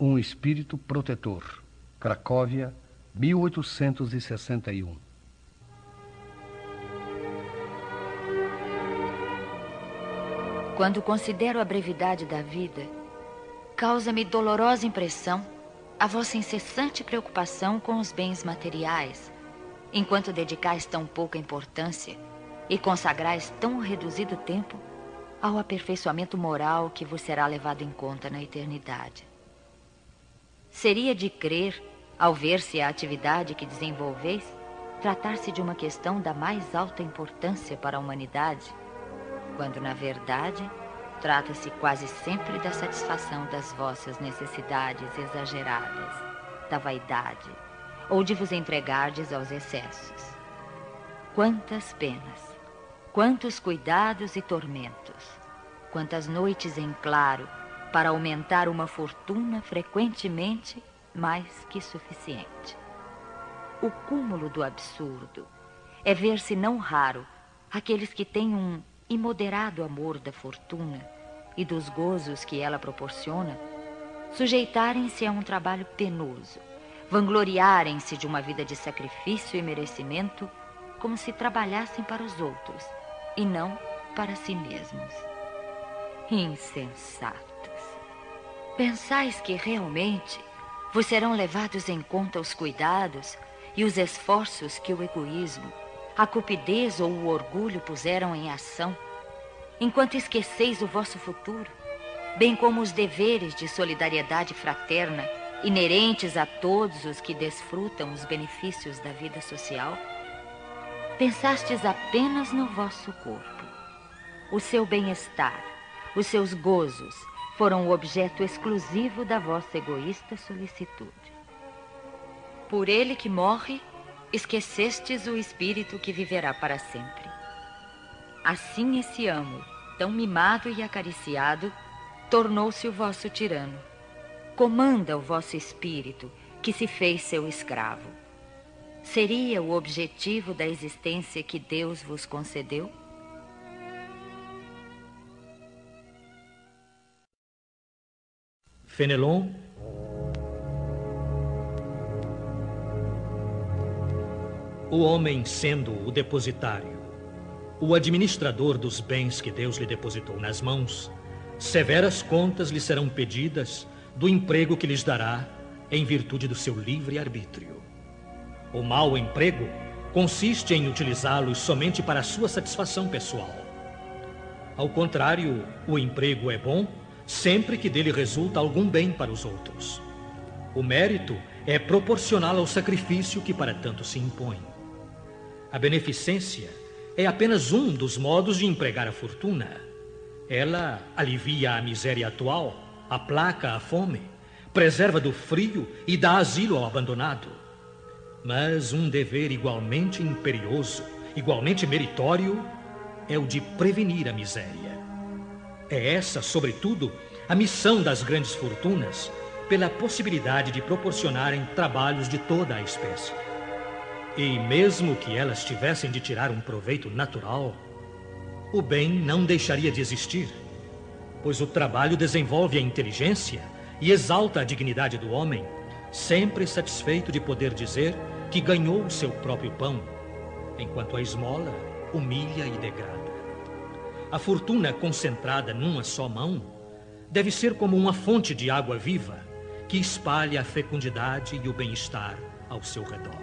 um espírito protetor. Cracóvia, 1861. Quando considero a brevidade da vida, causa-me dolorosa impressão a vossa incessante preocupação com os bens materiais, enquanto dedicais tão pouca importância e consagrais tão reduzido tempo ao aperfeiçoamento moral que vos será levado em conta na eternidade. Seria de crer, ao ver-se a atividade que desenvolveis, tratar-se de uma questão da mais alta importância para a humanidade, quando, na verdade, trata-se quase sempre da satisfação das vossas necessidades exageradas, da vaidade, ou de vos entregardes aos excessos. Quantas penas, quantos cuidados e tormentos, quantas noites em claro para aumentar uma fortuna frequentemente mais que suficiente. O cúmulo do absurdo é ver-se não raro aqueles que têm um imoderado amor da fortuna e dos gozos que ela proporciona sujeitarem-se a um trabalho penoso, vangloriarem-se de uma vida de sacrifício e merecimento como se trabalhassem para os outros e não para si mesmos. Insensato. Pensais que realmente vos serão levados em conta os cuidados e os esforços que o egoísmo, a cupidez ou o orgulho puseram em ação, enquanto esqueceis o vosso futuro, bem como os deveres de solidariedade fraterna inerentes a todos os que desfrutam os benefícios da vida social? Pensastes apenas no vosso corpo, o seu bem-estar, os seus gozos, foram o objeto exclusivo da vossa egoísta solicitude. Por ele que morre, esquecestes o espírito que viverá para sempre. Assim esse amo, tão mimado e acariciado, tornou-se o vosso tirano. Comanda o vosso espírito, que se fez seu escravo. Seria o objetivo da existência que Deus vos concedeu? Fenelon. O homem sendo o depositário, o administrador dos bens que Deus lhe depositou nas mãos, severas contas lhe serão pedidas do emprego que lhes dará em virtude do seu livre arbítrio. O mau emprego consiste em utilizá-los somente para sua satisfação pessoal. Ao contrário, o emprego é bom sempre que dele resulta algum bem para os outros. O mérito é proporcional ao sacrifício que para tanto se impõe. A beneficência é apenas um dos modos de empregar a fortuna. Ela alivia a miséria atual, aplaca a fome, preserva do frio e dá asilo ao abandonado. Mas um dever igualmente imperioso, igualmente meritório, é o de prevenir a miséria. É essa, sobretudo, a missão das grandes fortunas, pela possibilidade de proporcionarem trabalhos de toda a espécie. E mesmo que elas tivessem de tirar um proveito natural, o bem não deixaria de existir, pois o trabalho desenvolve a inteligência e exalta a dignidade do homem, sempre satisfeito de poder dizer que ganhou o seu próprio pão, enquanto a esmola humilha e degrada. A fortuna concentrada numa só mão deve ser como uma fonte de água viva que espalha a fecundidade e o bem-estar ao seu redor.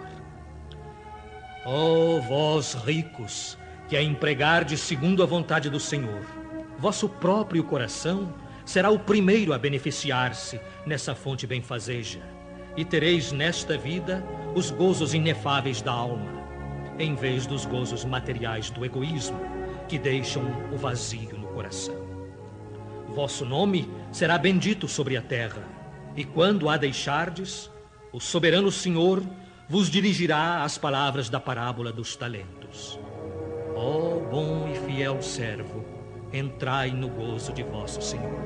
Oh, vós ricos, que a empregardes segundo a vontade do Senhor, vosso próprio coração será o primeiro a beneficiar-se nessa fonte benfazeja, e tereis nesta vida os gozos inefáveis da alma, em vez dos gozos materiais do egoísmo que deixam o vazio no coração. Vosso nome será bendito sobre a terra, e quando a deixardes, o soberano Senhor vos dirigirá as palavras da parábola dos talentos. Ó oh, bom e fiel servo, entrai no gozo de vosso Senhor.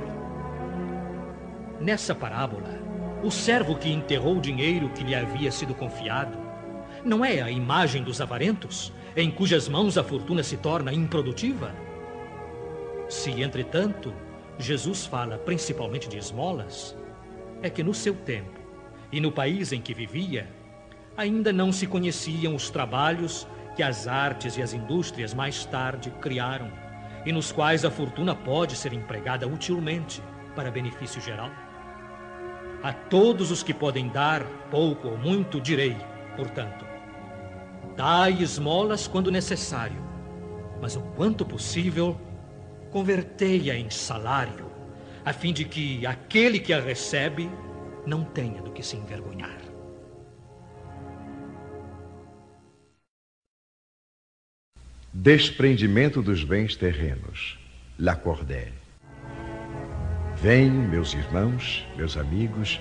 Nessa parábola, o servo que enterrou o dinheiro que lhe havia sido confiado não é a imagem dos avarentos, em cujas mãos a fortuna se torna improdutiva? Se, entretanto, Jesus fala principalmente de esmolas, é que no seu tempo e no país em que vivia, ainda não se conheciam os trabalhos que as artes e as indústrias mais tarde criaram e nos quais a fortuna pode ser empregada utilmente para benefício geral. A todos os que podem dar pouco ou muito, direi, portanto, dai esmolas quando necessário, mas o quanto possível, convertei-a em salário, a fim de que aquele que a recebe não tenha do que se envergonhar. Desprendimento dos bens terrenos. Lacordaire. Venho, meus irmãos, meus amigos,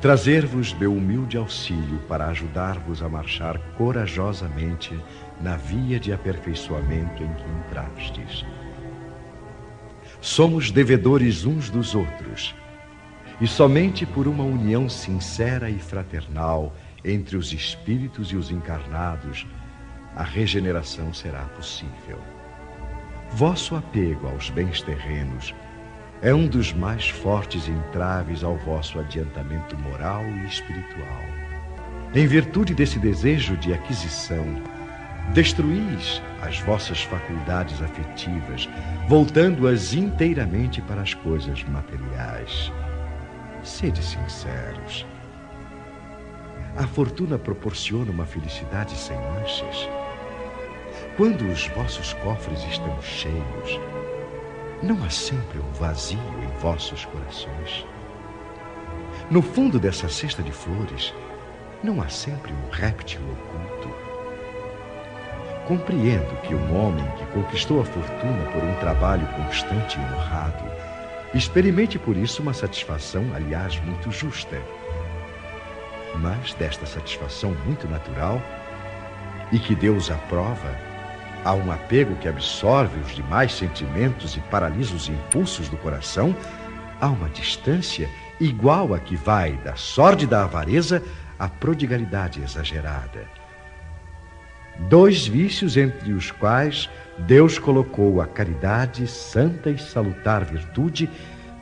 trazer-vos meu humilde auxílio para ajudar-vos a marchar corajosamente na via de aperfeiçoamento em que entrastes. Somos devedores uns dos outros, e somente por uma união sincera e fraternal entre os espíritos e os encarnados a regeneração será possível. Vosso apego aos bens terrenos é um dos mais fortes entraves ao vosso adiantamento moral e espiritual. Em virtude desse desejo de aquisição, destruís as vossas faculdades afetivas, voltando-as inteiramente para as coisas materiais. Sede sinceros. A fortuna proporciona uma felicidade sem manchas. Quando os vossos cofres estão cheios, não há sempre um vazio em vossos corações. No fundo dessa cesta de flores, não há sempre um réptil oculto. Compreendo que um homem que conquistou a fortuna por um trabalho constante e honrado, experimente por isso uma satisfação, aliás, muito justa. Mas desta satisfação muito natural, e que Deus aprova, Há um apego que absorve os demais sentimentos e paralisa os impulsos do coração. Há uma distância igual a que vai da sórdida avareza à prodigalidade exagerada. Dois vícios entre os quais Deus colocou a caridade, santa e salutar virtude,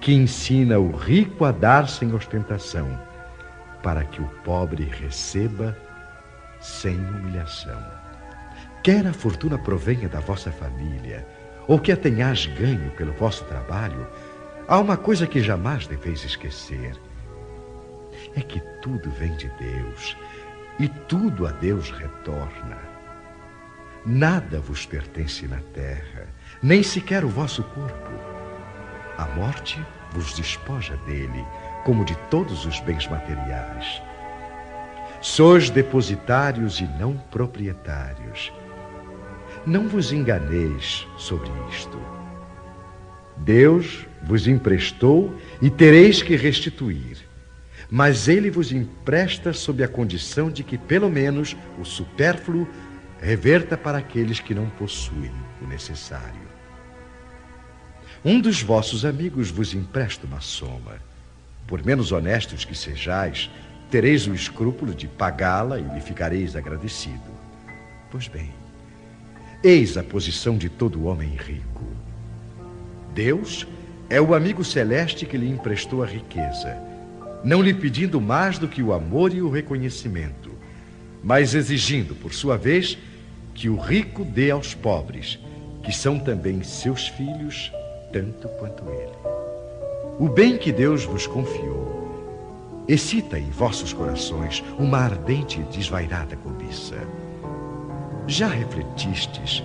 que ensina o rico a dar sem ostentação, para que o pobre receba sem humilhação. Quer a fortuna provenha da vossa família, ou que a tenhais ganho pelo vosso trabalho, há uma coisa que jamais deveis esquecer: é que tudo vem de Deus e tudo a Deus retorna. Nada vos pertence na terra, nem sequer o vosso corpo. A morte vos despoja dele, como de todos os bens materiais. Sois depositários e não proprietários. Não vos enganeis sobre isto. Deus vos emprestou e tereis que restituir. Mas ele vos empresta sob a condição de que, pelo menos, o supérfluo reverta para aqueles que não possuem o necessário. Um dos vossos amigos vos empresta uma soma. Por menos honestos que sejais, tereis o escrúpulo de pagá-la e lhe ficareis agradecido. Pois bem, Eis a posição de todo homem rico. Deus é o amigo celeste que lhe emprestou a riqueza, não lhe pedindo mais do que o amor e o reconhecimento, mas exigindo, por sua vez, que o rico dê aos pobres, que são também seus filhos, tanto quanto ele. O bem que Deus vos confiou excita em vossos corações uma ardente e desvairada cobiça. Já refletistes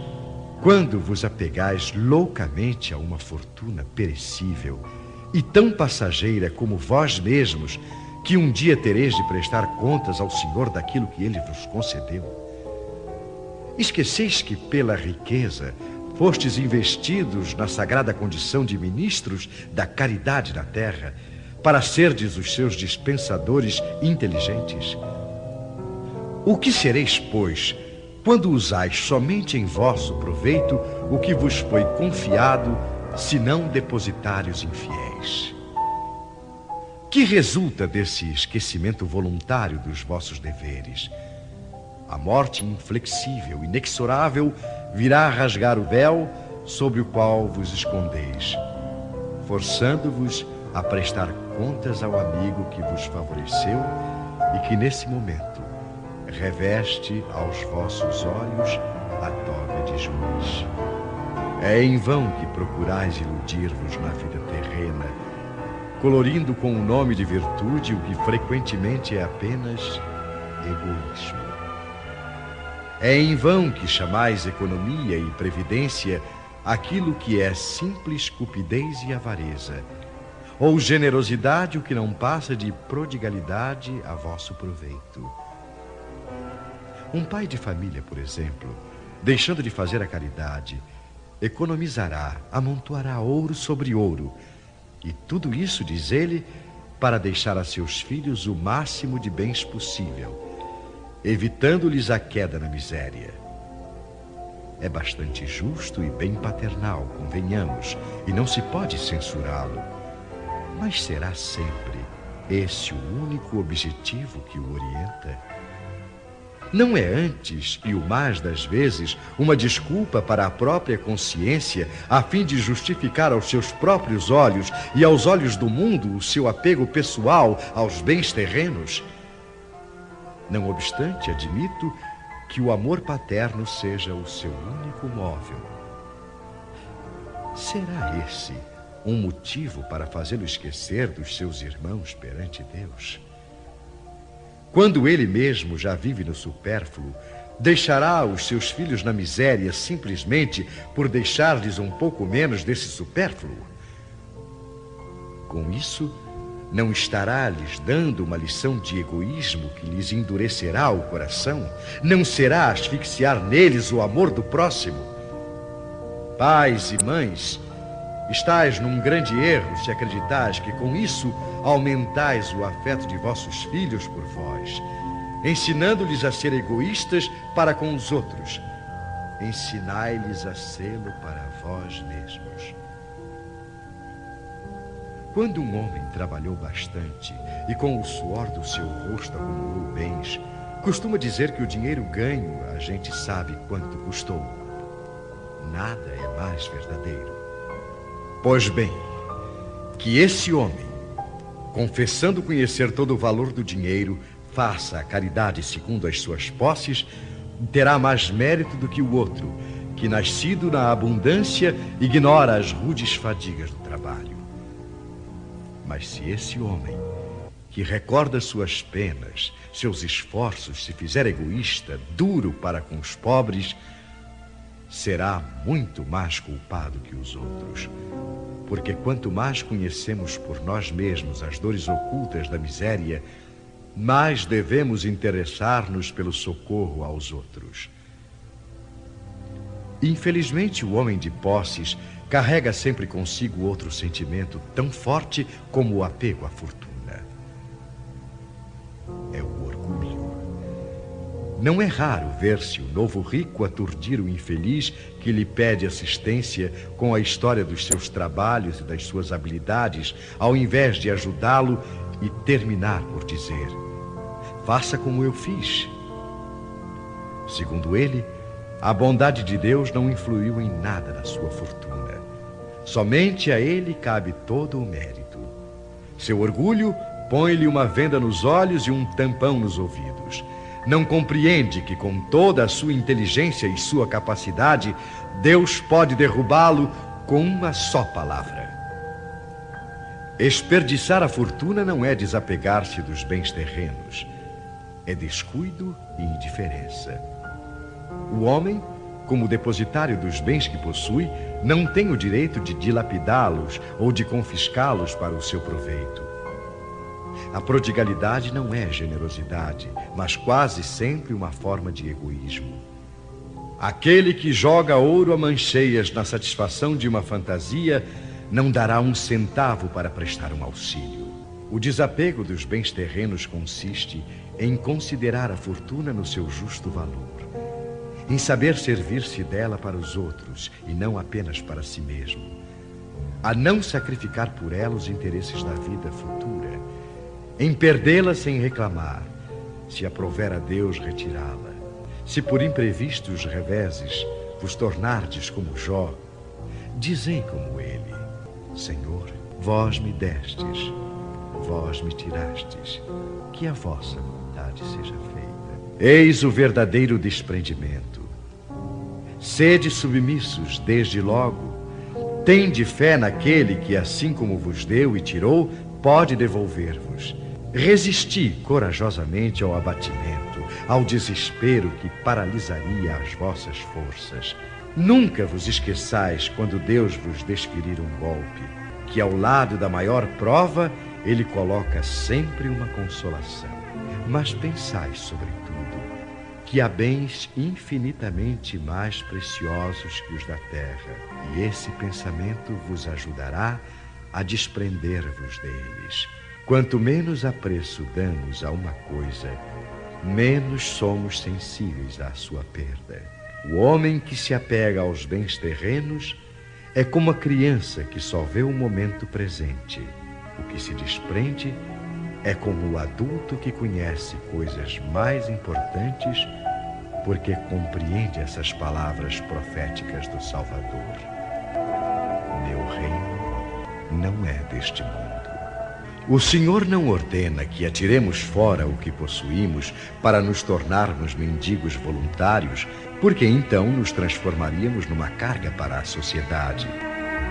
quando vos apegais loucamente a uma fortuna perecível e tão passageira como vós mesmos, que um dia tereis de prestar contas ao Senhor daquilo que ele vos concedeu? Esqueceis que pela riqueza fostes investidos na sagrada condição de ministros da caridade na terra, para serdes os seus dispensadores inteligentes? O que sereis, pois, quando usais somente em vosso proveito o que vos foi confiado, senão depositários infiéis. Que resulta desse esquecimento voluntário dos vossos deveres? A morte inflexível, inexorável, virá rasgar o véu sobre o qual vos escondeis, forçando-vos a prestar contas ao amigo que vos favoreceu e que nesse momento reveste aos vossos olhos a toga de juiz. É em vão que procurais iludir-vos na vida terrena, colorindo com o nome de virtude o que frequentemente é apenas egoísmo. É em vão que chamais economia e previdência aquilo que é simples cupidez e avareza, ou generosidade o que não passa de prodigalidade a vosso proveito. Um pai de família, por exemplo, deixando de fazer a caridade, economizará, amontoará ouro sobre ouro, e tudo isso, diz ele, para deixar a seus filhos o máximo de bens possível evitando-lhes a queda na miséria. É bastante justo e bem paternal, convenhamos, e não se pode censurá-lo. Mas será sempre esse o único objetivo que o orienta? Não é antes, e o mais das vezes, uma desculpa para a própria consciência, a fim de justificar aos seus próprios olhos e aos olhos do mundo o seu apego pessoal aos bens terrenos? Não obstante, admito que o amor paterno seja o seu único móvel. Será esse um motivo para fazê-lo esquecer dos seus irmãos perante Deus? Quando ele mesmo já vive no supérfluo, deixará os seus filhos na miséria simplesmente por deixar-lhes um pouco menos desse supérfluo? Com isso, não estará lhes dando uma lição de egoísmo que lhes endurecerá o coração? Não será asfixiar neles o amor do próximo? Pais e mães, estais num grande erro se acreditais que com isso aumentais o afeto de vossos filhos por vós, ensinando-lhes a ser egoístas para com os outros. Ensinai-lhes a sê-lo para vós mesmos. Quando um homem trabalhou bastante e com o suor do seu rosto acumulou bens, costuma dizer que o dinheiro ganho a gente sabe quanto custou. Nada é mais verdadeiro. Pois bem, que esse homem, confessando conhecer todo o valor do dinheiro, faça a caridade segundo as suas posses, terá mais mérito do que o outro, que, nascido na abundância, ignora as rudes fadigas do trabalho. Mas se esse homem, que recorda suas penas, seus esforços, se fizer egoísta, duro para com os pobres, será muito mais culpado que os outros. Porque quanto mais conhecemos por nós mesmos as dores ocultas da miséria, mais devemos interessar-nos pelo socorro aos outros. Infelizmente, o homem de posses carrega sempre consigo outro sentimento tão forte como o apego à fortuna. Não é raro ver-se o novo rico aturdir o infeliz que lhe pede assistência com a história dos seus trabalhos e das suas habilidades, ao invés de ajudá-lo e terminar por dizer: Faça como eu fiz. Segundo ele, a bondade de Deus não influiu em nada na sua fortuna. Somente a ele cabe todo o mérito. Seu orgulho põe-lhe uma venda nos olhos e um tampão nos ouvidos. Não compreende que, com toda a sua inteligência e sua capacidade, Deus pode derrubá-lo com uma só palavra. Esperdiçar a fortuna não é desapegar-se dos bens terrenos, é descuido e indiferença. O homem como depositário dos bens que possui, não tem o direito de dilapidá-los ou de confiscá-los para o seu proveito. A prodigalidade não é generosidade, mas quase sempre uma forma de egoísmo. Aquele que joga ouro a mancheias na satisfação de uma fantasia não dará um centavo para prestar um auxílio. O desapego dos bens terrenos consiste em considerar a fortuna no seu justo valor em saber servir-se dela para os outros e não apenas para si mesmo, a não sacrificar por ela os interesses da vida futura, em perdê-la sem reclamar, se aprover a Deus retirá-la, se por imprevistos reveses vos tornardes como Jó, dizei como ele, Senhor, Vós me destes, vós me tirastes, que a vossa vontade seja feita. Eis o verdadeiro desprendimento. Sede submissos desde logo. Tende fé naquele que, assim como vos deu e tirou, pode devolver-vos. Resisti corajosamente ao abatimento, ao desespero que paralisaria as vossas forças. Nunca vos esqueçais quando Deus vos desferir um golpe, que ao lado da maior prova ele coloca sempre uma consolação. Mas pensai, sobretudo, que há bens infinitamente mais preciosos que os da terra, e esse pensamento vos ajudará a desprender-vos deles. Quanto menos apreço damos a uma coisa, menos somos sensíveis à sua perda. O homem que se apega aos bens terrenos é como a criança que só vê o momento presente. O que se desprende é como o adulto que conhece coisas mais importantes porque compreende essas palavras proféticas do Salvador. Meu reino não é deste mundo. O Senhor não ordena que atiremos fora o que possuímos para nos tornarmos mendigos voluntários porque então nos transformaríamos numa carga para a sociedade.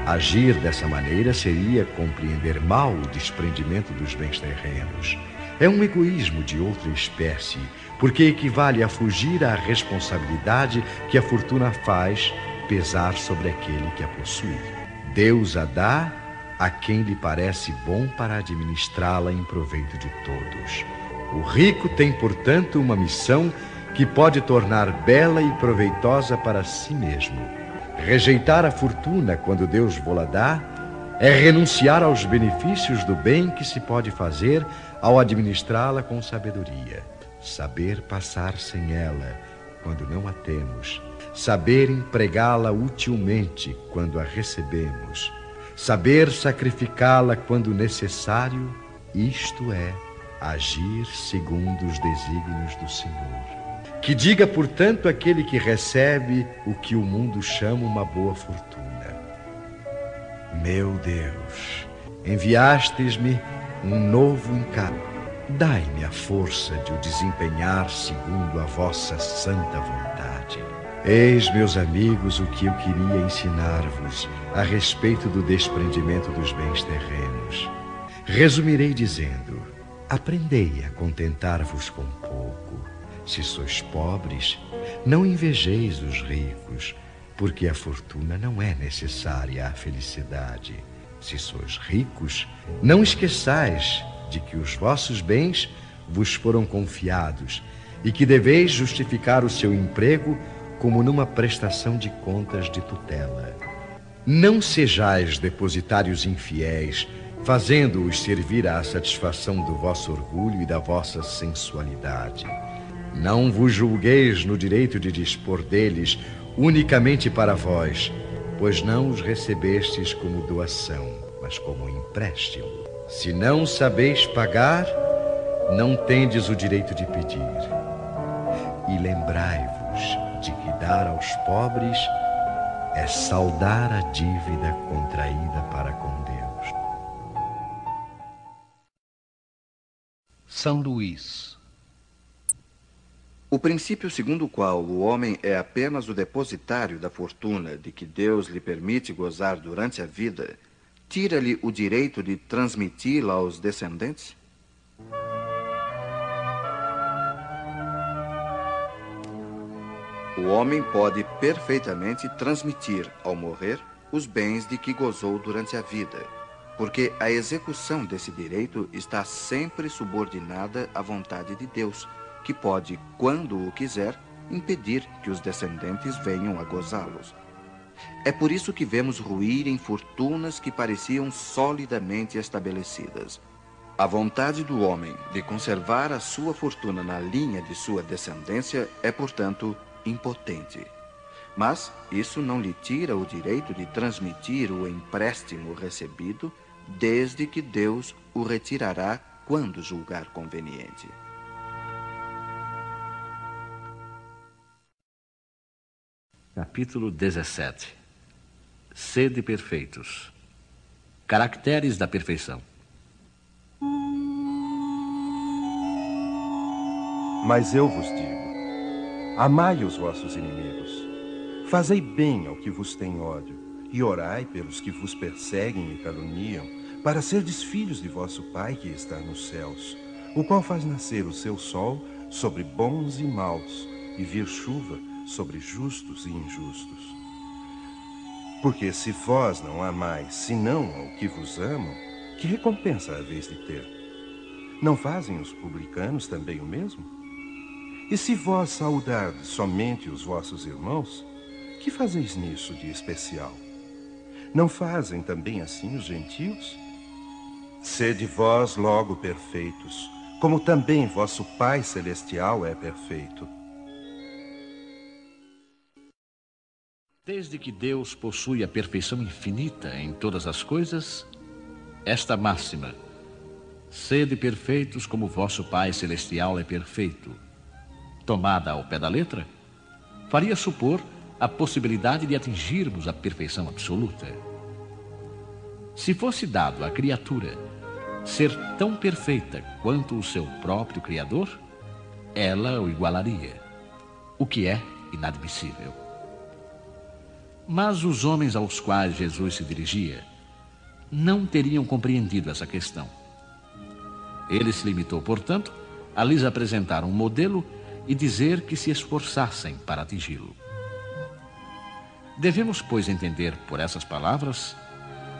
Agir dessa maneira seria compreender mal o desprendimento dos bens terrenos. É um egoísmo de outra espécie, porque equivale a fugir à responsabilidade que a fortuna faz pesar sobre aquele que a possui. Deus a dá a quem lhe parece bom para administrá-la em proveito de todos. O rico tem, portanto, uma missão que pode tornar bela e proveitosa para si mesmo. Rejeitar a fortuna quando Deus vô-la dá é renunciar aos benefícios do bem que se pode fazer ao administrá-la com sabedoria. Saber passar sem ela quando não a temos. Saber empregá-la utilmente quando a recebemos. Saber sacrificá-la quando necessário, isto é, agir segundo os desígnios do Senhor. Que diga, portanto, aquele que recebe o que o mundo chama uma boa fortuna: Meu Deus, enviastes-me um novo encargo. Dai-me a força de o desempenhar segundo a vossa santa vontade. Eis, meus amigos, o que eu queria ensinar-vos a respeito do desprendimento dos bens terrenos. Resumirei dizendo: aprendei a contentar-vos com pouco se sois pobres, não invejeis os ricos, porque a fortuna não é necessária à felicidade. Se sois ricos, não esqueçais de que os vossos bens vos foram confiados e que deveis justificar o seu emprego como numa prestação de contas de tutela. Não sejais depositários infiéis, fazendo-os servir à satisfação do vosso orgulho e da vossa sensualidade. Não vos julgueis no direito de dispor deles unicamente para vós, pois não os recebestes como doação, mas como empréstimo. Se não sabeis pagar, não tendes o direito de pedir. E lembrai-vos de que dar aos pobres é saldar a dívida contraída para com Deus. São Luís o princípio segundo o qual o homem é apenas o depositário da fortuna de que Deus lhe permite gozar durante a vida, tira-lhe o direito de transmiti-la aos descendentes? O homem pode perfeitamente transmitir, ao morrer, os bens de que gozou durante a vida, porque a execução desse direito está sempre subordinada à vontade de Deus que pode, quando o quiser, impedir que os descendentes venham a gozá-los. É por isso que vemos ruir em fortunas que pareciam solidamente estabelecidas. A vontade do homem de conservar a sua fortuna na linha de sua descendência é, portanto, impotente. Mas isso não lhe tira o direito de transmitir o empréstimo recebido, desde que Deus o retirará quando julgar conveniente. Capítulo 17 Sede perfeitos. Caracteres da perfeição. Mas eu vos digo: amai os vossos inimigos, fazei bem ao que vos tem ódio, e orai pelos que vos perseguem e caluniam, para serdes filhos de vosso Pai que está nos céus, o qual faz nascer o seu sol sobre bons e maus, e vir chuva sobre justos e injustos. Porque se vós não amais senão ao que vos amam, que recompensa haveis de ter? Não fazem os publicanos também o mesmo? E se vós saudardes somente os vossos irmãos, que fazeis nisso de especial? Não fazem também assim os gentios? Sede vós logo perfeitos, como também vosso Pai Celestial é perfeito. Desde que Deus possui a perfeição infinita em todas as coisas, esta máxima, sede perfeitos como vosso Pai Celestial é perfeito, tomada ao pé da letra, faria supor a possibilidade de atingirmos a perfeição absoluta. Se fosse dado à criatura ser tão perfeita quanto o seu próprio Criador, ela o igualaria, o que é inadmissível. Mas os homens aos quais Jesus se dirigia não teriam compreendido essa questão. Ele se limitou, portanto, a lhes apresentar um modelo e dizer que se esforçassem para atingi-lo. Devemos, pois, entender por essas palavras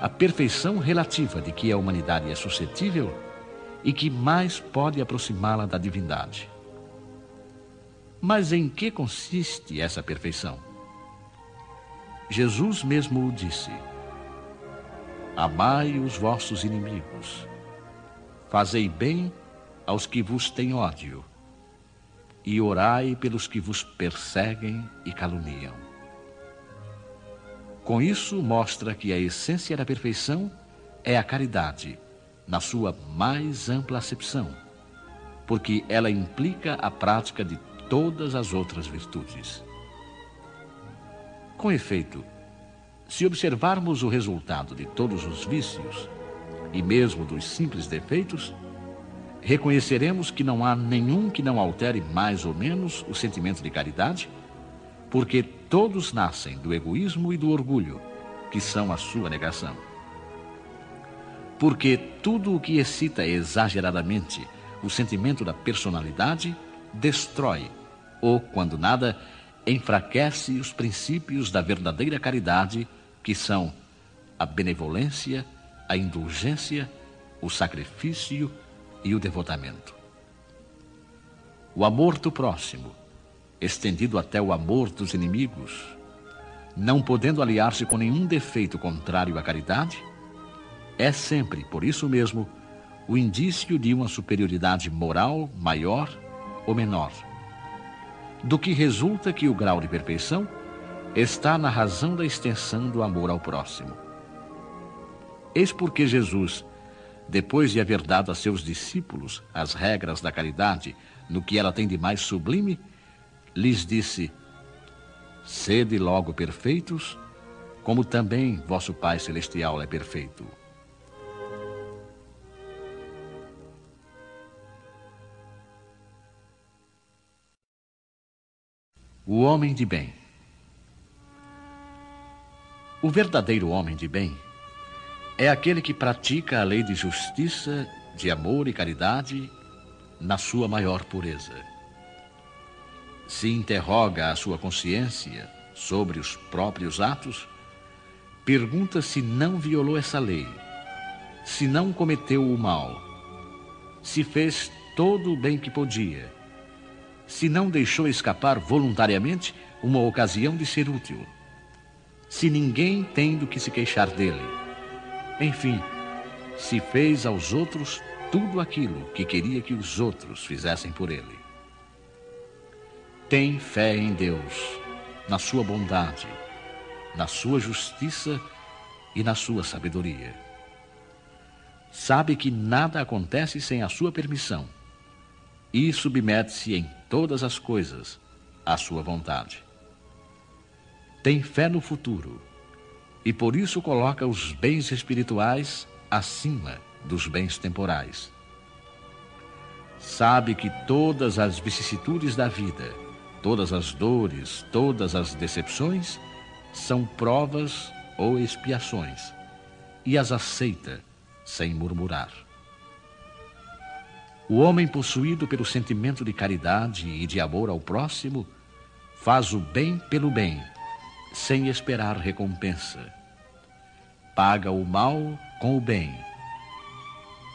a perfeição relativa de que a humanidade é suscetível e que mais pode aproximá-la da divindade. Mas em que consiste essa perfeição? Jesus mesmo o disse: Amai os vossos inimigos, fazei bem aos que vos têm ódio e orai pelos que vos perseguem e caluniam. Com isso, mostra que a essência da perfeição é a caridade, na sua mais ampla acepção, porque ela implica a prática de todas as outras virtudes. Com efeito, se observarmos o resultado de todos os vícios, e mesmo dos simples defeitos, reconheceremos que não há nenhum que não altere mais ou menos o sentimento de caridade, porque todos nascem do egoísmo e do orgulho, que são a sua negação. Porque tudo o que excita exageradamente o sentimento da personalidade destrói, ou, quando nada, enfraquece os princípios da verdadeira caridade, que são a benevolência, a indulgência, o sacrifício e o devotamento. O amor do próximo, estendido até o amor dos inimigos, não podendo aliar-se com nenhum defeito contrário à caridade, é sempre, por isso mesmo, o indício de uma superioridade moral maior ou menor, do que resulta que o grau de perfeição está na razão da extensão do amor ao próximo. Eis porque Jesus depois de haver dado a seus discípulos as regras da caridade no que ela tem de mais sublime, lhes disse: Sede logo perfeitos, como também vosso Pai Celestial é perfeito. O homem de bem. O verdadeiro homem de bem é aquele que pratica a lei de justiça, de amor e caridade na sua maior pureza. Se interroga a sua consciência sobre os próprios atos, pergunta se não violou essa lei, se não cometeu o mal, se fez todo o bem que podia, se não deixou escapar voluntariamente uma ocasião de ser útil, se ninguém tem do que se queixar dele enfim, se fez aos outros tudo aquilo que queria que os outros fizessem por ele. Tem fé em Deus, na sua bondade, na sua justiça e na sua sabedoria. Sabe que nada acontece sem a sua permissão e submete-se em todas as coisas à sua vontade. Tem fé no futuro e por isso coloca os bens espirituais acima dos bens temporais. Sabe que todas as vicissitudes da vida, todas as dores, todas as decepções são provas ou expiações e as aceita sem murmurar. O homem possuído pelo sentimento de caridade e de amor ao próximo faz o bem pelo bem, sem esperar recompensa. Paga o mal com o bem.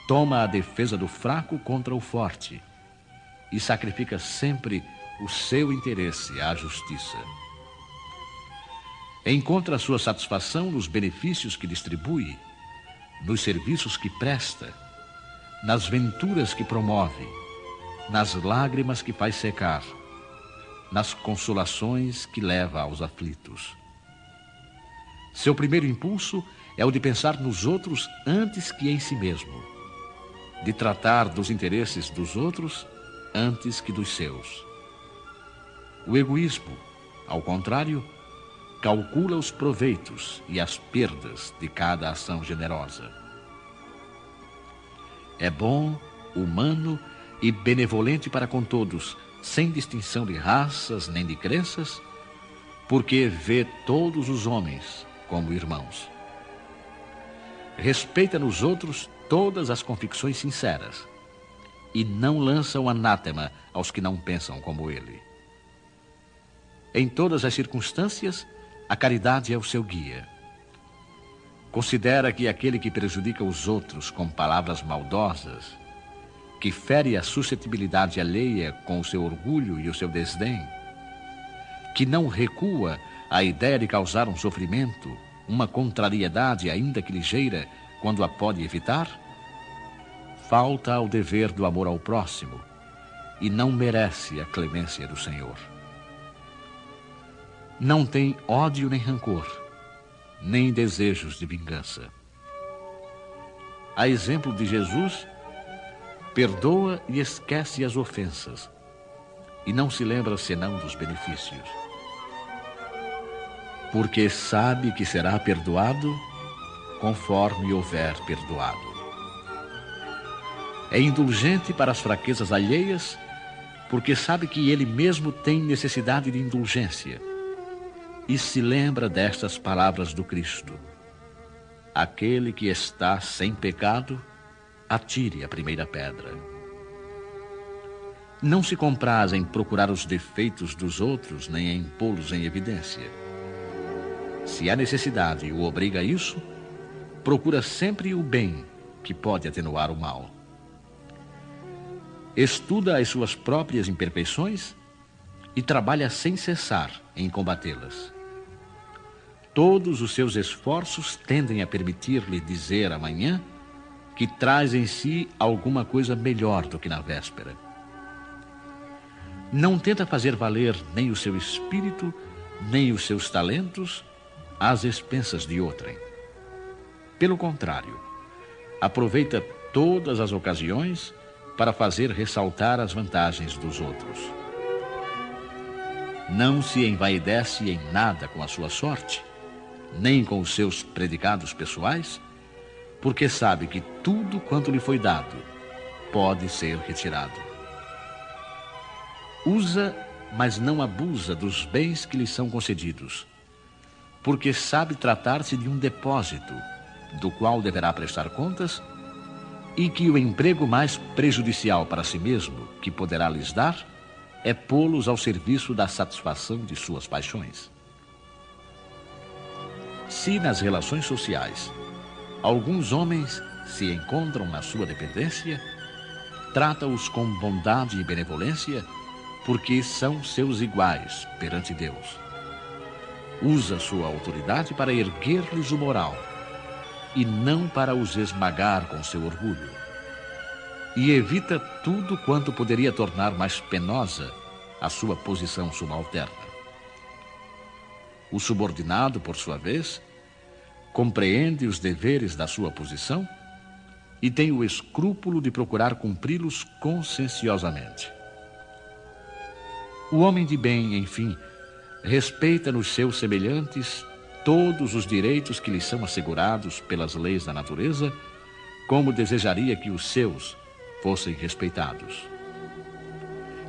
Toma a defesa do fraco contra o forte e sacrifica sempre o seu interesse à justiça. Encontra sua satisfação nos benefícios que distribui, nos serviços que presta, nas venturas que promove, nas lágrimas que faz secar nas consolações que leva aos aflitos. Seu primeiro impulso é o de pensar nos outros antes que em si mesmo, de tratar dos interesses dos outros antes que dos seus. O egoísmo, ao contrário, calcula os proveitos e as perdas de cada ação generosa. É bom, humano e benevolente para com todos, sem distinção de raças nem de crenças, porque vê todos os homens como irmãos. Respeita nos outros todas as convicções sinceras e não lança o anátema aos que não pensam como ele. Em todas as circunstâncias, a caridade é o seu guia. Considera que aquele que prejudica os outros com palavras maldosas que fere a suscetibilidade alheia com o seu orgulho e o seu desdém, que não recua à ideia de causar um sofrimento, uma contrariedade, ainda que ligeira, quando a pode evitar, falta ao dever do amor ao próximo e não merece a clemência do Senhor. Não tem ódio nem rancor, nem desejos de vingança. A exemplo de Jesus, perdoa e esquece as ofensas, e não se lembra senão dos benefícios. Porque sabe que será perdoado conforme houver perdoado. É indulgente para as fraquezas alheias, porque sabe que ele mesmo tem necessidade de indulgência. E se lembra destas palavras do Cristo: Aquele que está sem pecado, atire a primeira pedra. Não se compraz em procurar os defeitos dos outros, nem em pô-los em evidência. Se há necessidade o obriga a isso, procura sempre o bem que pode atenuar o mal. Estuda as suas próprias imperfeições e trabalha sem cessar em combatê-las. Todos os seus esforços tendem a permitir-lhe dizer amanhã que traz em si alguma coisa melhor do que na véspera. Não tenta fazer valer nem o seu espírito, nem os seus talentos às expensas de outrem. Pelo contrário, aproveita todas as ocasiões para fazer ressaltar as vantagens dos outros. Não se envaidece em nada com a sua sorte, nem com os seus predicados pessoais, porque sabe que tudo quanto lhe foi dado pode ser retirado. Usa, mas não abusa dos bens que lhe são concedidos, porque sabe tratar-se de um depósito, do qual deverá prestar contas, e que o emprego mais prejudicial para si mesmo que poderá lhes dar é pô-los ao serviço da satisfação de suas paixões. Se nas relações sociais Alguns homens se encontram na sua dependência, trata-os com bondade e benevolência, porque são seus iguais perante Deus. Usa sua autoridade para erguer-lhes o moral e não para os esmagar com seu orgulho. E evita tudo quanto poderia tornar mais penosa a sua posição subalterna. O subordinado, por sua vez, compreende os deveres da sua posição e tem o escrúpulo de procurar cumpri-los conscienciosamente. O homem de bem, enfim, respeita nos seus semelhantes todos os direitos que lhes são assegurados pelas leis da natureza, como desejaria que os seus fossem respeitados.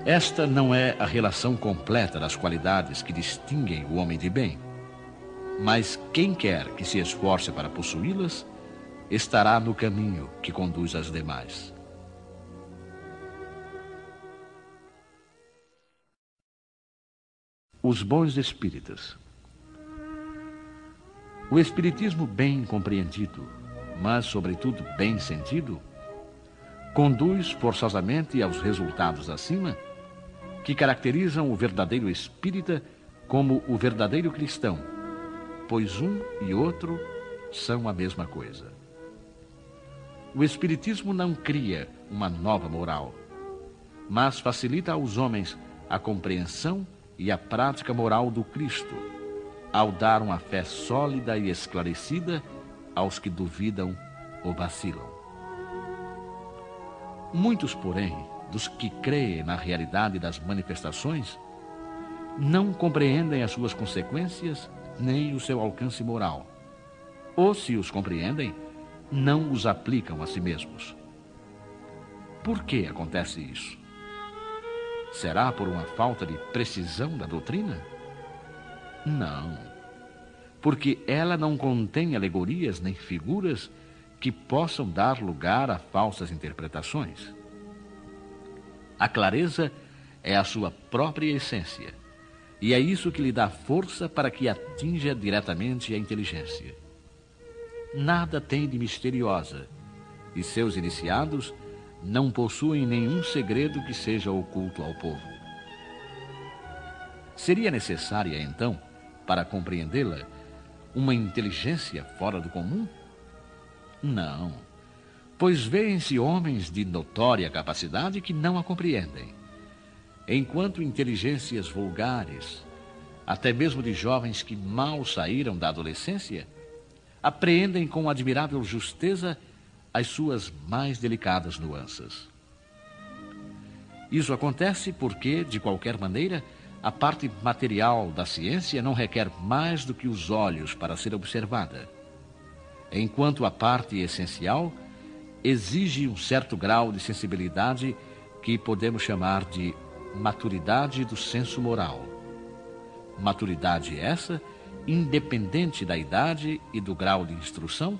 Esta não é a relação completa das qualidades que distinguem o homem de bem. Mas quem quer que se esforce para possuí-las, estará no caminho que conduz às demais. Os bons espíritas. O espiritismo bem compreendido, mas sobretudo bem sentido, conduz forçosamente aos resultados acima que caracterizam o verdadeiro espírita como o verdadeiro cristão, pois um e outro são a mesma coisa. O Espiritismo não cria uma nova moral, mas facilita aos homens a compreensão e a prática moral do Cristo, ao dar uma fé sólida e esclarecida aos que duvidam ou vacilam. Muitos, porém, dos que creem na realidade das manifestações não compreendem as suas consequências nem o seu alcance moral. Ou, se os compreendem, não os aplicam a si mesmos. Por que acontece isso? Será por uma falta de precisão da doutrina? Não, porque ela não contém alegorias nem figuras que possam dar lugar a falsas interpretações. A clareza é a sua própria essência. E é isso que lhe dá força para que atinja diretamente a inteligência. Nada tem de misteriosa, e seus iniciados não possuem nenhum segredo que seja oculto ao povo. Seria necessária, então, para compreendê-la, uma inteligência fora do comum? Não pois veem-se homens de notória capacidade que não a compreendem. Enquanto inteligências vulgares, até mesmo de jovens que mal saíram da adolescência, apreendem com admirável justeza as suas mais delicadas nuances. Isso acontece porque, de qualquer maneira, a parte material da ciência não requer mais do que os olhos para ser observada, enquanto a parte essencial exige um certo grau de sensibilidade que podemos chamar de maturidade do senso moral. Maturidade essa independente da idade e do grau de instrução,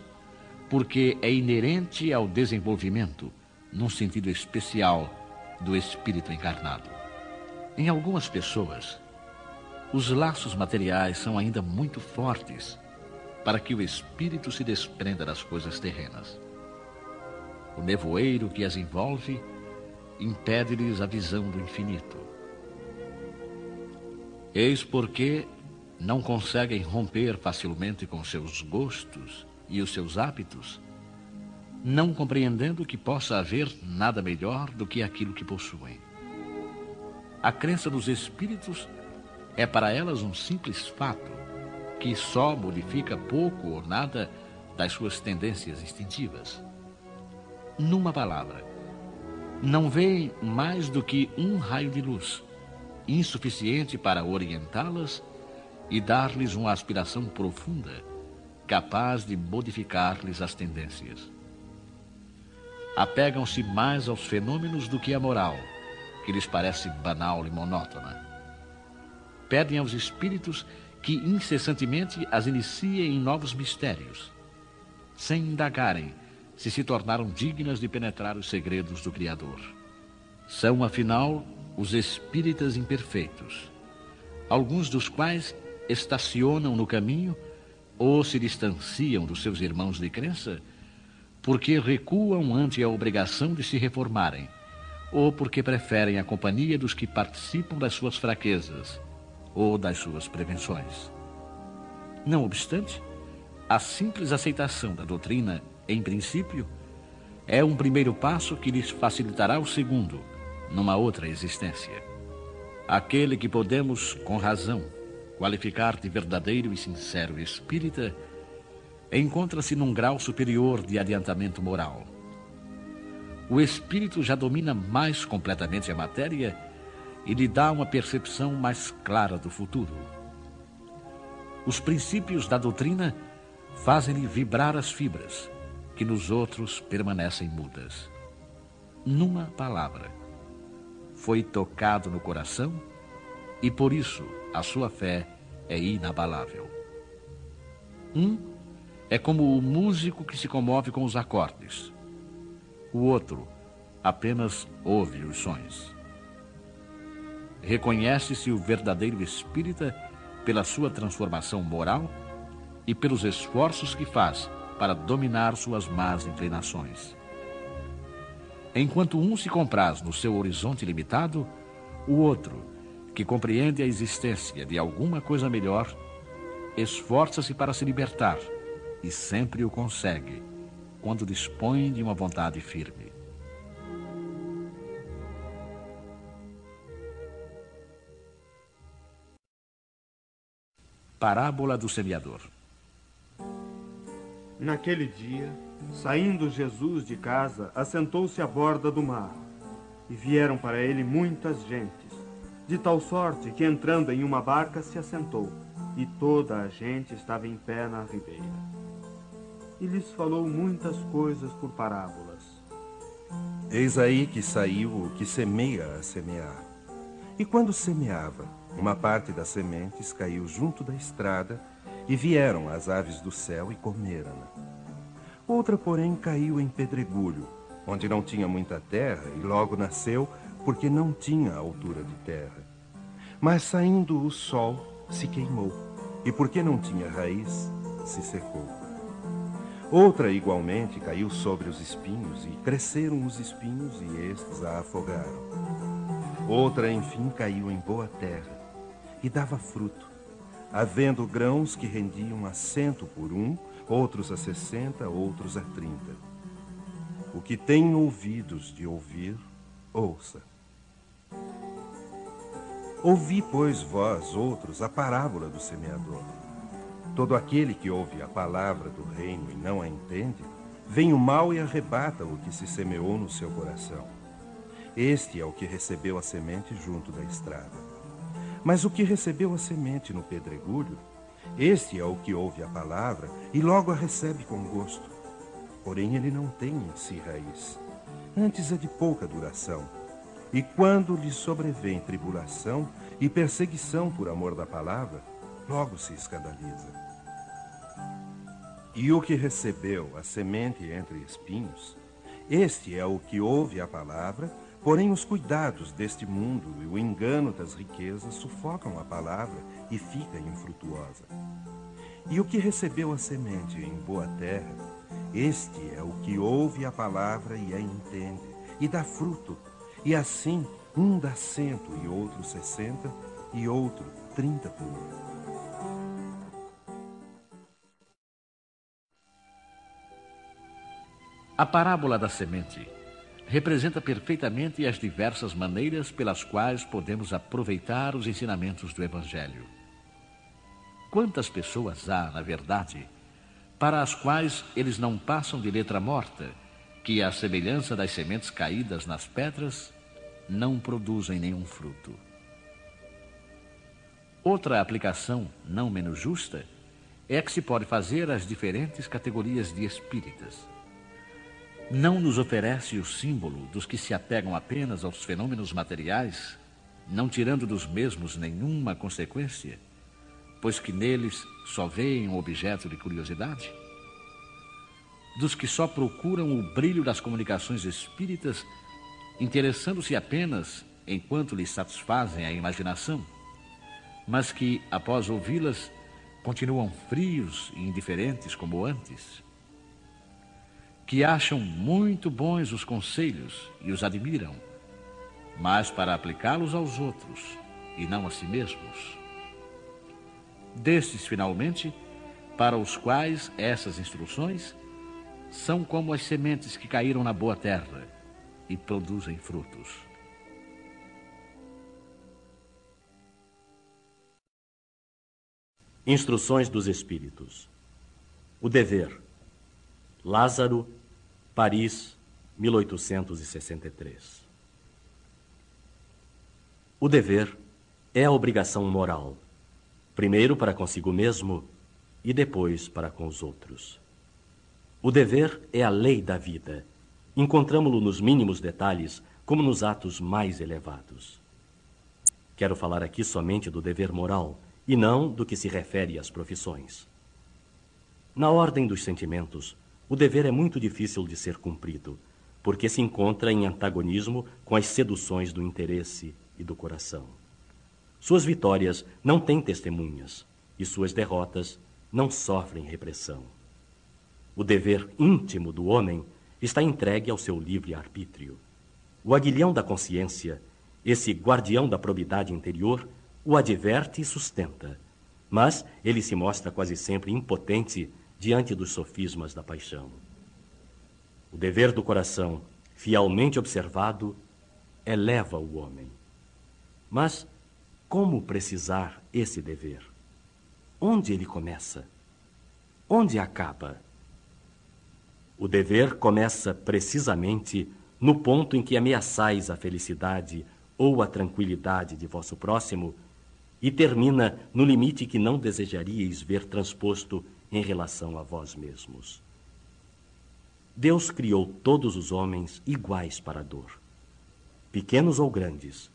porque é inerente ao desenvolvimento, num sentido especial, do espírito encarnado. Em algumas pessoas, os laços materiais são ainda muito fortes para que o espírito se desprenda das coisas terrenas. O nevoeiro que as envolve impede-lhes a visão do infinito. Eis porque não conseguem romper facilmente com seus gostos e os seus hábitos, não compreendendo que possa haver nada melhor do que aquilo que possuem. A crença dos espíritos é para elas um simples fato que só modifica pouco ou nada das suas tendências instintivas numa palavra. Não veem mais do que um raio de luz, insuficiente para orientá-las e dar-lhes uma aspiração profunda, capaz de modificar-lhes as tendências. Apegam-se mais aos fenômenos do que à moral, que lhes parece banal e monótona. Pedem aos espíritos que incessantemente as iniciem em novos mistérios, sem indagarem se se tornaram dignas de penetrar os segredos do Criador. São, afinal, os espíritas imperfeitos, alguns dos quais estacionam no caminho ou se distanciam dos seus irmãos de crença porque recuam ante a obrigação de se reformarem ou porque preferem a companhia dos que participam das suas fraquezas ou das suas prevenções. Não obstante, a simples aceitação da doutrina em princípio, é um primeiro passo que lhes facilitará o segundo, numa outra existência. Aquele que podemos, com razão, qualificar de verdadeiro e sincero espírita, encontra-se num grau superior de adiantamento moral. O espírito já domina mais completamente a matéria e lhe dá uma percepção mais clara do futuro. Os princípios da doutrina fazem-lhe vibrar as fibras, que nos outros permanecem mudas. Numa palavra, foi tocado no coração e por isso a sua fé é inabalável. Um é como o músico que se comove com os acordes. O outro apenas ouve os sons. Reconhece-se o verdadeiro espírita pela sua transformação moral e pelos esforços que faz para dominar suas más inclinações. Enquanto um se compraz no seu horizonte limitado, o outro, que compreende a existência de alguma coisa melhor, esforça-se para se libertar e sempre o consegue quando dispõe de uma vontade firme. Parábola do semeador. Naquele dia, saindo Jesus de casa, assentou-se à borda do mar. E vieram para ele muitas gentes, de tal sorte que entrando em uma barca se assentou, e toda a gente estava em pé na ribeira. E lhes falou muitas coisas por parábolas. Eis aí que saiu o que semeia a semear. E quando semeava, uma parte das sementes caiu junto da estrada, e vieram as aves do céu e comeram-na. Outra, porém, caiu em pedregulho, onde não tinha muita terra, e logo nasceu, porque não tinha altura de terra. Mas saindo o sol, se queimou, e porque não tinha raiz, se secou. Outra, igualmente, caiu sobre os espinhos, e cresceram os espinhos, e estes a afogaram. Outra, enfim, caiu em boa terra, e dava fruto, havendo grãos que rendiam a cento por um, outros a sessenta, outros a trinta. O que tem ouvidos de ouvir, ouça. Ouvi, pois, vós, outros, a parábola do semeador. Todo aquele que ouve a palavra do reino e não a entende, vem o mal e arrebata o que se semeou no seu coração. Este é o que recebeu a semente junto da estrada. Mas o que recebeu a semente no pedregulho, este é o que ouve a palavra e logo a recebe com gosto. Porém, ele não tem em si raiz. Antes é de pouca duração. E quando lhe sobrevém tribulação e perseguição por amor da palavra, logo se escandaliza. E o que recebeu a semente entre espinhos, este é o que ouve a palavra Porém, os cuidados deste mundo e o engano das riquezas sufocam a palavra e fica infrutuosa. E o que recebeu a semente em boa terra, este é o que ouve a palavra e a entende, e dá fruto, e assim um dá cento e outro sessenta, e outro trinta por um. A parábola da semente representa perfeitamente as diversas maneiras pelas quais podemos aproveitar os ensinamentos do Evangelho. Quantas pessoas há, na verdade, para as quais eles não passam de letra morta, que, à semelhança das sementes caídas nas pedras, não produzem nenhum fruto? Outra aplicação, não menos justa, é que se pode fazer às diferentes categorias de espíritas não nos oferece o símbolo dos que se apegam apenas aos fenômenos materiais, não tirando dos mesmos nenhuma consequência, pois que neles só veem um objeto de curiosidade? Dos que só procuram o brilho das comunicações espíritas, interessando-se apenas enquanto lhes satisfazem a imaginação, mas que, após ouvi-las, continuam frios e indiferentes como antes? Que acham muito bons os conselhos e os admiram, mas para aplicá-los aos outros e não a si mesmos. Destes, finalmente, para os quais essas instruções são como as sementes que caíram na boa terra e produzem frutos. Instruções dos Espíritos. O dever. Lázaro, Paris, 1863. O dever é a obrigação moral. primeiro para consigo mesmo e depois para com os outros. O dever é a lei da vida. Encontramos-lo nos mínimos detalhes, como nos atos mais elevados. Quero falar aqui somente do dever moral e não do que se refere às profissões. Na ordem dos sentimentos, o dever é muito difícil de ser cumprido, porque se encontra em antagonismo com as seduções do interesse e do coração. Suas vitórias não têm testemunhas e suas derrotas não sofrem repressão. O dever íntimo do homem está entregue ao seu livre arbítrio. O aguilhão da consciência esse guardião da probidade interior o adverte e sustenta, mas ele se mostra quase sempre impotente diante dos sofismas da paixão. O dever do coração, fielmente observado, eleva o homem. Mas como precisar esse dever? Onde ele começa? Onde acaba? O dever começa precisamente no ponto em que ameaçais a felicidade ou a tranquilidade de vosso próximo, e termina no limite que não desejaríeis ver transposto em relação a vós mesmos. Deus criou todos os homens iguais para a dor. Pequenos ou grandes,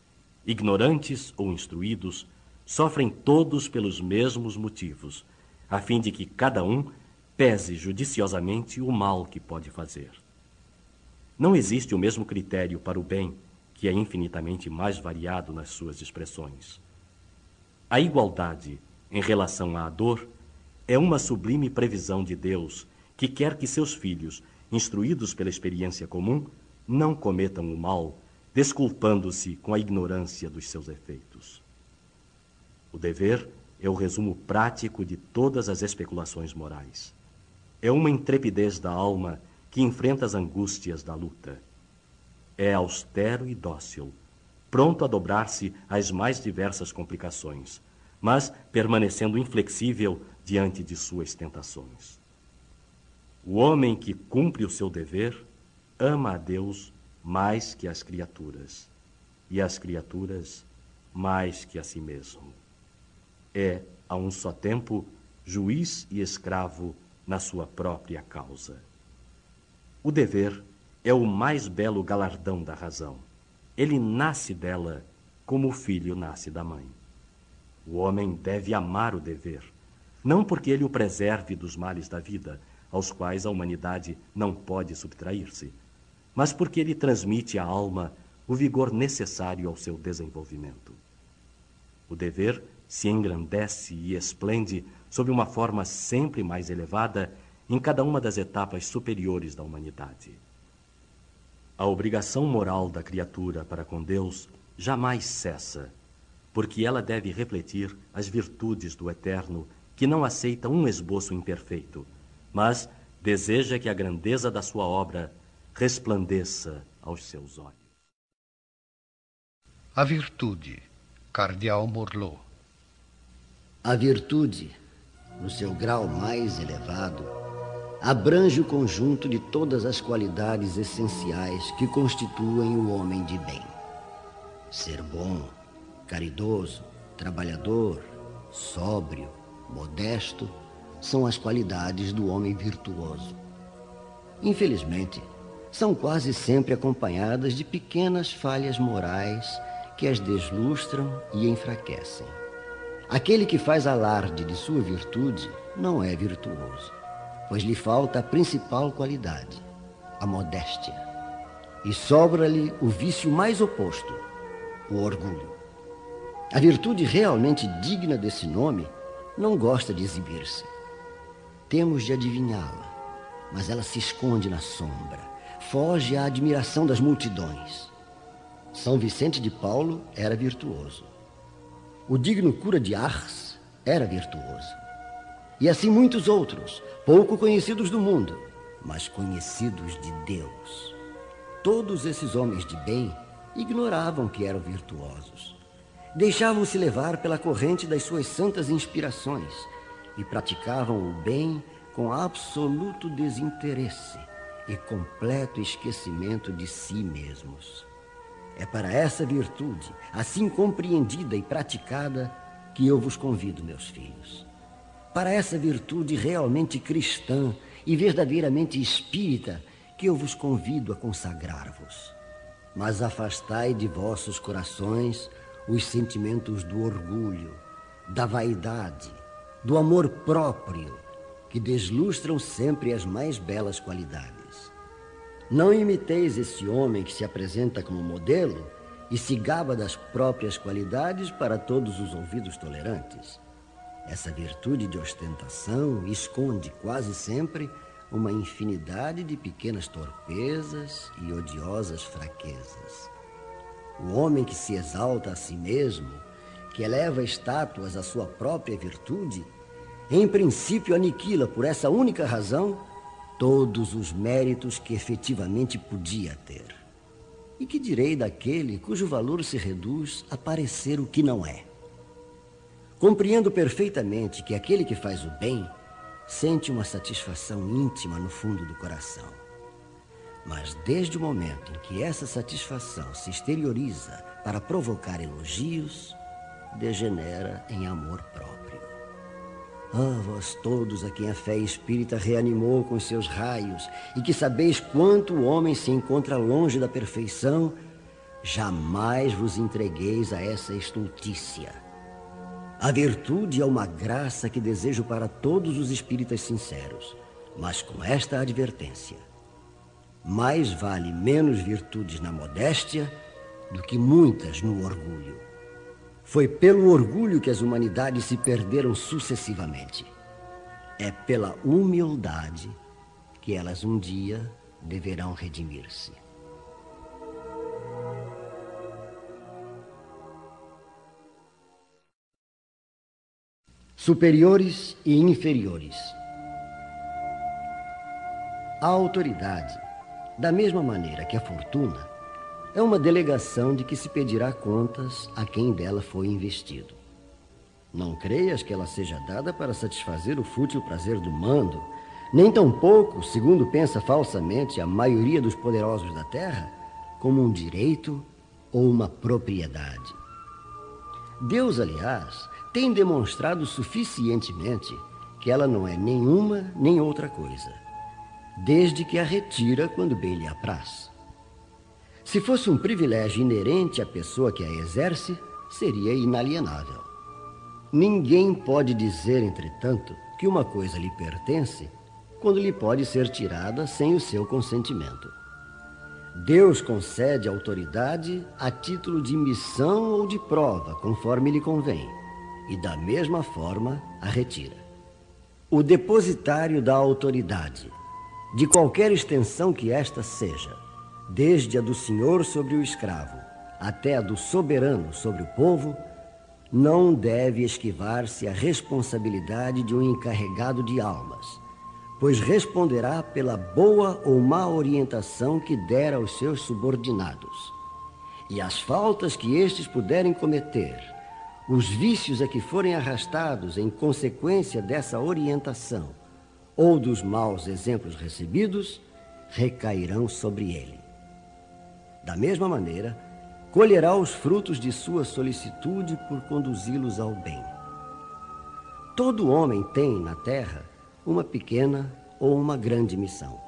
ignorantes ou instruídos, sofrem todos pelos mesmos motivos, a fim de que cada um pese judiciosamente o mal que pode fazer. Não existe o mesmo critério para o bem que é infinitamente mais variado nas suas expressões. A igualdade em relação à dor é uma sublime previsão de Deus que quer que seus filhos, instruídos pela experiência comum, não cometam o mal, desculpando-se com a ignorância dos seus efeitos. O dever é o resumo prático de todas as especulações morais. É uma intrepidez da alma que enfrenta as angústias da luta é austero e dócil, pronto a dobrar-se às mais diversas complicações, mas permanecendo inflexível diante de suas tentações. O homem que cumpre o seu dever ama a Deus mais que as criaturas, e as criaturas mais que a si mesmo. É, a um só tempo, juiz e escravo na sua própria causa. O dever é o mais belo galardão da razão. Ele nasce dela como o filho nasce da mãe. O homem deve amar o dever, não porque ele o preserve dos males da vida, aos quais a humanidade não pode subtrair-se, mas porque ele transmite à alma o vigor necessário ao seu desenvolvimento. O dever se engrandece e esplende sob uma forma sempre mais elevada em cada uma das etapas superiores da humanidade. A obrigação moral da criatura para com Deus jamais cessa, porque ela deve refletir as virtudes do Eterno, que não aceita um esboço imperfeito, mas deseja que a grandeza da sua obra resplandeça aos seus olhos. A virtude, Cardeal Morlot. A virtude, no seu grau mais elevado, abrange o conjunto de todas as qualidades essenciais que constituem o homem de bem. Ser bom, caridoso, trabalhador, sóbrio, modesto são as qualidades do homem virtuoso. Infelizmente, são quase sempre acompanhadas de pequenas falhas morais que as deslustram e enfraquecem. Aquele que faz alarde de sua virtude não é virtuoso pois lhe falta a principal qualidade, a modéstia. E sobra-lhe o vício mais oposto, o orgulho. A virtude realmente digna desse nome não gosta de exibir-se. Temos de adivinhá-la, mas ela se esconde na sombra, foge à admiração das multidões. São Vicente de Paulo era virtuoso. O digno cura de Ars era virtuoso. E assim muitos outros, pouco conhecidos do mundo, mas conhecidos de Deus. Todos esses homens de bem ignoravam que eram virtuosos. Deixavam-se levar pela corrente das suas santas inspirações e praticavam o bem com absoluto desinteresse e completo esquecimento de si mesmos. É para essa virtude, assim compreendida e praticada, que eu vos convido, meus filhos, para essa virtude realmente cristã e verdadeiramente espírita que eu vos convido a consagrar-vos. Mas afastai de vossos corações os sentimentos do orgulho, da vaidade, do amor próprio, que deslustram sempre as mais belas qualidades. Não imiteis esse homem que se apresenta como modelo e se gaba das próprias qualidades para todos os ouvidos tolerantes. Essa virtude de ostentação esconde quase sempre uma infinidade de pequenas torpezas e odiosas fraquezas. O homem que se exalta a si mesmo, que eleva estátuas à sua própria virtude, em princípio aniquila por essa única razão todos os méritos que efetivamente podia ter. E que direi daquele cujo valor se reduz a parecer o que não é? Compreendo perfeitamente que aquele que faz o bem sente uma satisfação íntima no fundo do coração. Mas desde o momento em que essa satisfação se exterioriza para provocar elogios, degenera em amor próprio. Ah, vós todos a quem a fé espírita reanimou com seus raios e que sabeis quanto o homem se encontra longe da perfeição, jamais vos entregueis a essa estultícia. A virtude é uma graça que desejo para todos os espíritas sinceros, mas com esta advertência. Mais vale menos virtudes na modéstia do que muitas no orgulho. Foi pelo orgulho que as humanidades se perderam sucessivamente. É pela humildade que elas um dia deverão redimir-se. Superiores e inferiores. A autoridade, da mesma maneira que a fortuna, é uma delegação de que se pedirá contas a quem dela foi investido. Não creias que ela seja dada para satisfazer o fútil prazer do mando, nem tampouco, segundo pensa falsamente a maioria dos poderosos da terra, como um direito ou uma propriedade. Deus, aliás, tem demonstrado suficientemente que ela não é nenhuma nem outra coisa, desde que a retira quando bem lhe apraz. Se fosse um privilégio inerente à pessoa que a exerce, seria inalienável. Ninguém pode dizer, entretanto, que uma coisa lhe pertence quando lhe pode ser tirada sem o seu consentimento. Deus concede autoridade a título de missão ou de prova, conforme lhe convém, e da mesma forma a retira. O depositário da autoridade, de qualquer extensão que esta seja, desde a do senhor sobre o escravo até a do soberano sobre o povo, não deve esquivar-se a responsabilidade de um encarregado de almas, pois responderá pela boa ou má orientação que der aos seus subordinados. E as faltas que estes puderem cometer, os vícios a que forem arrastados em consequência dessa orientação, ou dos maus exemplos recebidos, recairão sobre ele. Da mesma maneira, colherá os frutos de sua solicitude por conduzi-los ao bem. Todo homem tem na terra uma pequena ou uma grande missão.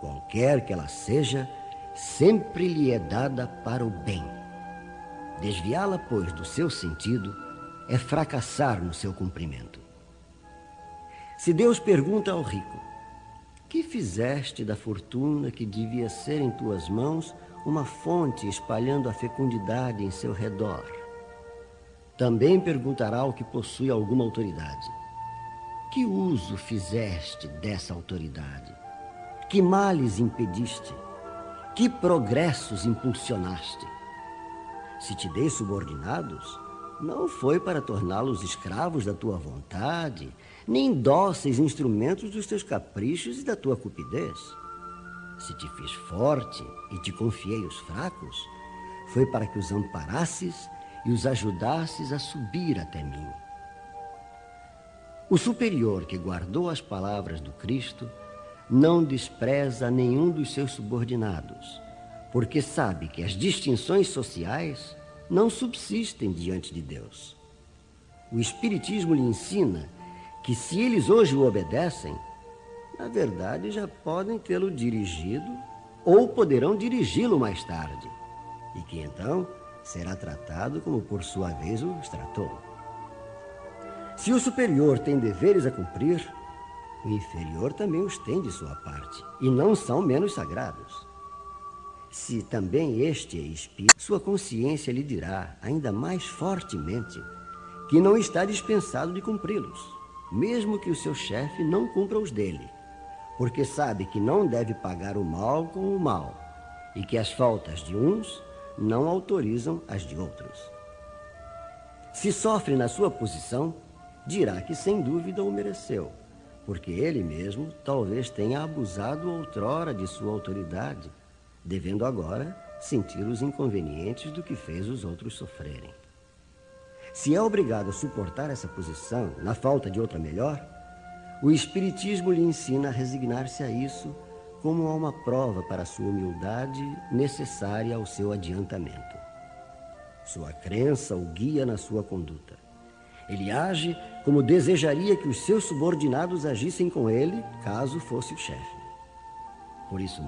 Qualquer que ela seja, sempre lhe é dada para o bem. Desviá-la, pois, do seu sentido é fracassar no seu cumprimento. Se Deus pergunta ao rico: Que fizeste da fortuna que devia ser em tuas mãos uma fonte espalhando a fecundidade em seu redor. Também perguntará ao que possui alguma autoridade: Que uso fizeste dessa autoridade? Que males impediste? Que progressos impulsionaste? Se te dei subordinados, não foi para torná-los escravos da tua vontade, nem dóceis instrumentos dos teus caprichos e da tua cupidez. Se te fiz forte e te confiei os fracos, foi para que os amparasses e os ajudasses a subir até mim. O superior que guardou as palavras do Cristo não despreza nenhum dos seus subordinados, porque sabe que as distinções sociais não subsistem diante de Deus. O Espiritismo lhe ensina que se eles hoje o obedecem, na verdade já podem tê-lo dirigido ou poderão dirigi-lo mais tarde, e que então será tratado como por sua vez os tratou. Se o superior tem deveres a cumprir, o inferior também os tem de sua parte, e não são menos sagrados. Se também este é espírito, sua consciência lhe dirá ainda mais fortemente que não está dispensado de cumpri-los, mesmo que o seu chefe não cumpra os dele, porque sabe que não deve pagar o mal com o mal e que as faltas de uns não autorizam as de outros. Se sofre na sua posição, dirá que sem dúvida o mereceu, porque ele mesmo talvez tenha abusado outrora de sua autoridade, devendo agora sentir os inconvenientes do que fez os outros sofrerem. Se é obrigado a suportar essa posição, na falta de outra melhor, o Espiritismo lhe ensina a resignar-se a isso como a uma prova para a sua humildade necessária ao seu adiantamento. Sua crença o guia na sua conduta. Ele age como desejaria que os seus subordinados agissem com ele, caso fosse o chefe. Por isso